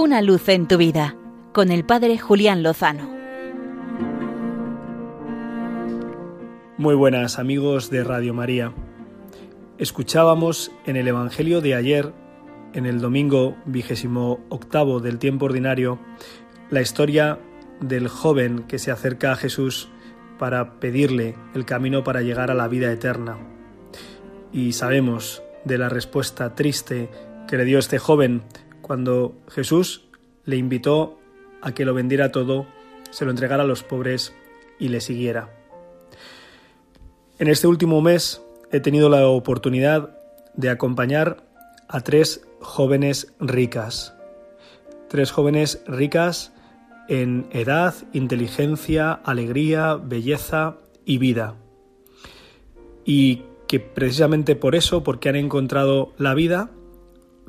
Una luz en tu vida con el Padre Julián Lozano. Muy buenas amigos de Radio María. Escuchábamos en el Evangelio de ayer, en el domingo vigésimo octavo del tiempo ordinario, la historia del joven que se acerca a Jesús para pedirle el camino para llegar a la vida eterna. Y sabemos de la respuesta triste que le dio este joven cuando Jesús le invitó a que lo vendiera todo, se lo entregara a los pobres y le siguiera. En este último mes he tenido la oportunidad de acompañar a tres jóvenes ricas. Tres jóvenes ricas en edad, inteligencia, alegría, belleza y vida. Y que precisamente por eso, porque han encontrado la vida,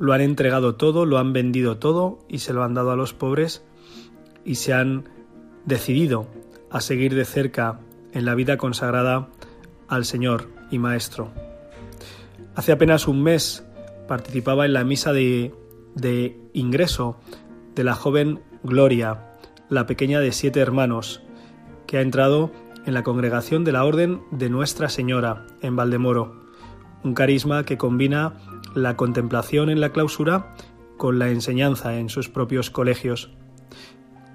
lo han entregado todo, lo han vendido todo y se lo han dado a los pobres y se han decidido a seguir de cerca en la vida consagrada al Señor y Maestro. Hace apenas un mes participaba en la misa de, ingreso de la joven Gloria, la pequeña de siete hermanos, que ha entrado en la congregación de la Orden de Nuestra Señora, en Valdemoro, un carisma que combina la contemplación en la clausura con la enseñanza en sus propios colegios.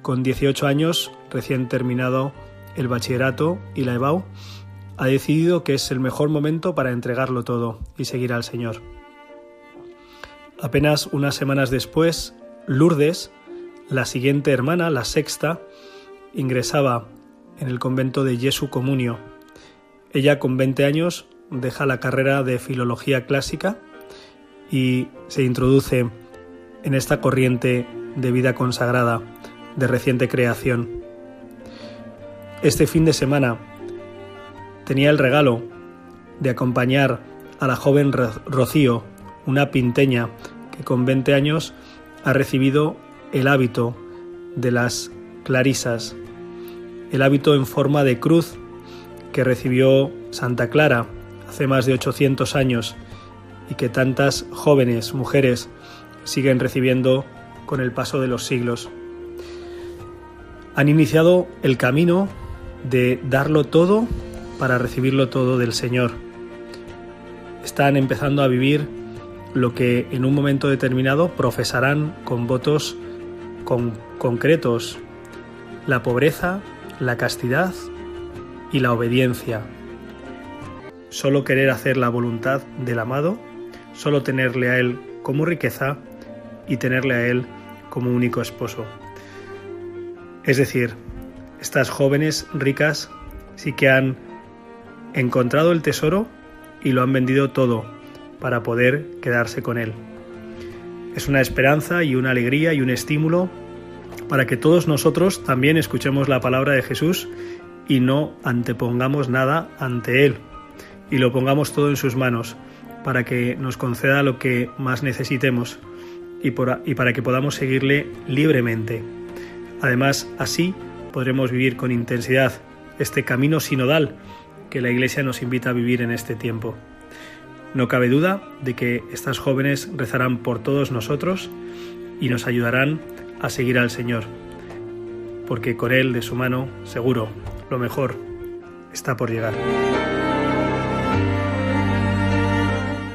Con 18 años, recién terminado el bachillerato y la EBAU, ha decidido que es el mejor momento para entregarlo todo y seguir al Señor. Apenas unas semanas después, Lourdes, la siguiente hermana, la sexta, ingresaba en el convento de Jesu Comunio. Ella con 20 años deja la carrera de filología clásica y se introduce en esta corriente de vida consagrada de reciente creación. Este fin de semana tenía el regalo de acompañar a la joven Rocío, una pinteña que con 20 años ha recibido el hábito de las clarisas, el hábito en forma de cruz que recibió Santa Clara hace más de 800 años y que tantas jóvenes mujeres siguen recibiendo con el paso de los siglos. Han iniciado el camino de darlo todo para recibirlo todo del Señor. Están empezando a vivir lo que en un momento determinado profesarán con votos con concretos la pobreza, la castidad y la obediencia. Solo querer hacer la voluntad del amado, solo tenerle a Él como riqueza y tenerle a Él como único esposo. Es decir, estas jóvenes ricas sí que han encontrado el tesoro y lo han vendido todo para poder quedarse con Él. Es una esperanza y una alegría y un estímulo para que todos nosotros también escuchemos la palabra de Jesús y no antepongamos nada ante Él y lo pongamos todo en sus manos para que nos conceda lo que más necesitemos y, para que podamos seguirle libremente. Además, así podremos vivir con intensidad este camino sinodal que la Iglesia nos invita a vivir en este tiempo. No cabe duda de que estas jóvenes rezarán por todos nosotros y nos ayudarán a seguir al Señor, porque con Él de su mano, seguro, lo mejor está por llegar.